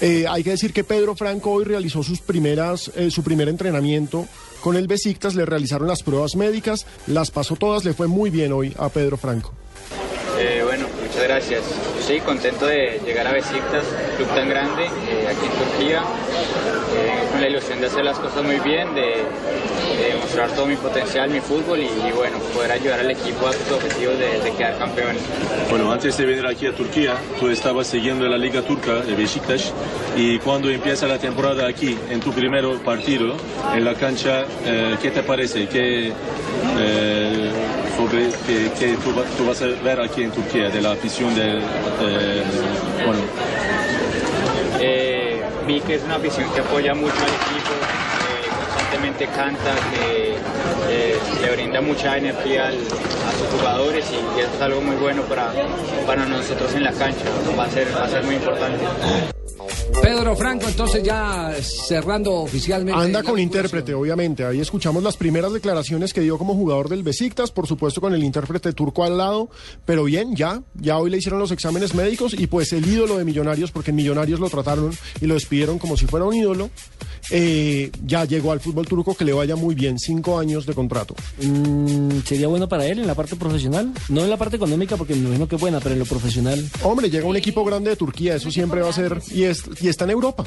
Eh, hay que decir que Pedro Franco hoy realizó sus primeras, eh, su primer entrenamiento con el Besiktas, le realizaron las pruebas médicas, las pasó todas, le fue muy bien hoy a Pedro Franco. Eh, bueno, muchas gracias. Sí, contento de llegar a Besiktas, club tan grande, aquí en Turquía, eh, la ilusión de hacer las cosas muy bien, de, de mostrar todo mi potencial, mi fútbol y, bueno, poder ayudar al equipo a sus objetivos de, de quedar campeones. Bueno, antes de venir aquí a Turquía, tú estabas siguiendo la Liga Turca de Besiktas y cuando empieza la temporada aquí, en tu primer partido, en la cancha, eh, ¿qué te parece? ¿Qué, eh, que, tú, va- tú vas a ver aquí en Turquía de la afición de, eh, bueno, Eh, vi que es una afición que apoya mucho al equipo, que constantemente canta, que eh, le brinda mucha energía a sus jugadores y, es algo muy bueno para, para nosotros en la cancha, va a ser, va a ser muy importante. Franco, entonces ya cerrando oficialmente. Anda con intérprete, obviamente. Ahí escuchamos las primeras declaraciones que dio como jugador del Besiktas, por supuesto con el intérprete turco al lado, pero bien, ya, ya hoy le hicieron los exámenes médicos y pues el ídolo de Millonarios, porque en Millonarios lo trataron y lo despidieron como si fuera un ídolo, eh, ya llegó al fútbol turco que le vaya muy bien, cinco años de contrato. Mm, ¿Sería bueno para él en la parte profesional? No en la parte económica, porque me imagino que es buena, pero en lo profesional. Hombre, llega un equipo grande de Turquía, eso siempre va a ser, y, es, y está en Europa.